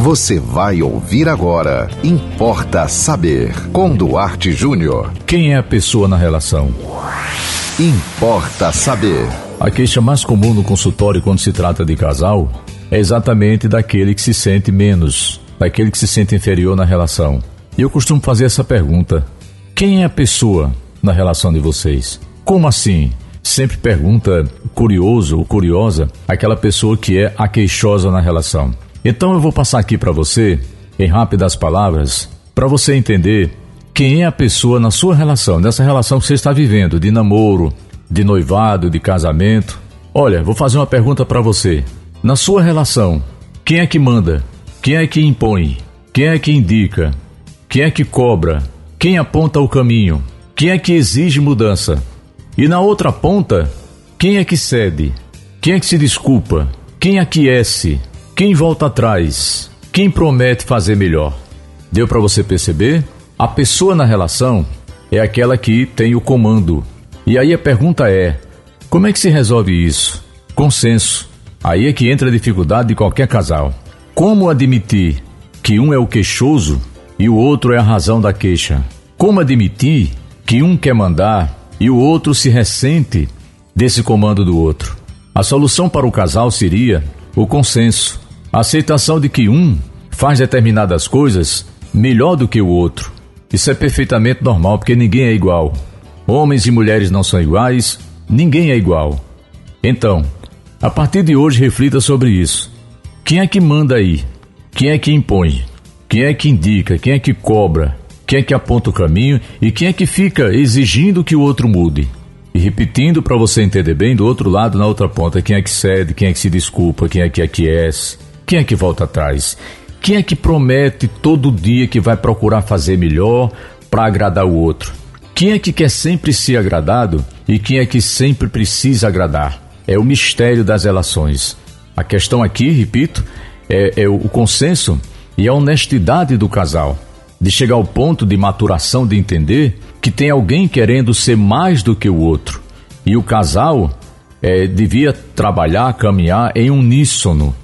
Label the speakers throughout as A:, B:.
A: Você vai ouvir agora. Importa saber. Com Duarte Júnior.
B: Quem é a pessoa na relação?
A: Importa saber.
B: A queixa mais comum no consultório quando se trata de casal é exatamente daquele que se sente menos, daquele que se sente inferior na relação. E eu costumo fazer essa pergunta: quem é a pessoa na relação de vocês? Como assim? Sempre pergunta curioso ou curiosa aquela pessoa que é a queixosa na relação. Então eu vou passar aqui para você, em rápidas palavras, para você entender quem é a pessoa na sua relação, nessa relação que você está vivendo, de namoro, de noivado, de casamento. Olha, vou fazer uma pergunta para você. Na sua relação, quem é que manda? Quem é que impõe? Quem é que indica? Quem é que cobra? Quem aponta o caminho? Quem é que exige mudança? E na outra ponta, quem é que cede? Quem é que se desculpa? Quem aquece? Quem volta atrás? Quem promete fazer melhor? Deu para você perceber? A pessoa na relação é aquela que tem o comando. E aí a pergunta é: como é que se resolve isso? Consenso. Aí é que entra a dificuldade de qualquer casal. Como admitir que um é o queixoso e o outro é a razão da queixa? Como admitir que um quer mandar e o outro se ressente desse comando do outro. A solução para o casal seria o consenso, a aceitação de que um faz determinadas coisas melhor do que o outro. Isso é perfeitamente normal, porque ninguém é igual. Homens e mulheres não são iguais, ninguém é igual. Então, a partir de hoje, reflita sobre isso. Quem é que manda aí? Quem é que impõe? Quem é que indica? Quem é que cobra? quem é que aponta o caminho e quem é que fica exigindo que o outro mude. E repetindo para você entender bem, do outro lado, na outra ponta, quem é que cede, quem é que se desculpa, quem é que aquece, quem é que volta atrás. Quem é que promete todo dia que vai procurar fazer melhor para agradar o outro? Quem é que quer sempre ser agradado e quem é que sempre precisa agradar? É o mistério das relações. A questão aqui, repito, é, é o consenso e a honestidade do casal de chegar ao ponto de maturação de entender que tem alguém querendo ser mais do que o outro. E o casal é, devia trabalhar, caminhar em uníssono.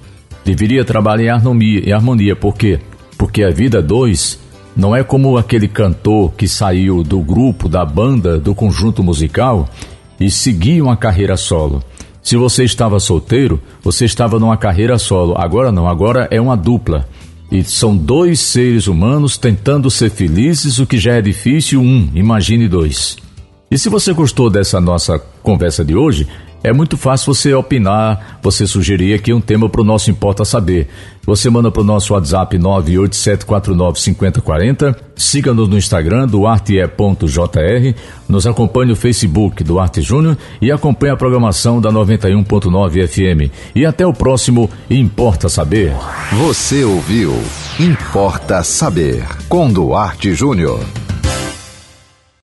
B: Deveria trabalhar em harmonia. Por quê? Porque a vida dois não é como aquele cantor que saiu do grupo, da banda, do conjunto musical e seguia uma carreira solo. Se você estava solteiro, você estava numa carreira solo. Agora não, agora é uma dupla. E são dois seres humanos tentando ser felizes, o que já é difícil, um, imagine dois. E se você gostou dessa nossa conversa de hoje, é muito fácil você opinar, você sugerir aqui um tema para o nosso Importa Saber. Você manda para o nosso WhatsApp 987495040, siga-nos no Instagram, duarte.jr, nos acompanhe no Facebook Duarte Júnior e acompanhe a programação da 91.9 FM. E até o próximo Importa Saber.
A: Você ouviu Importa Saber, com Duarte Júnior.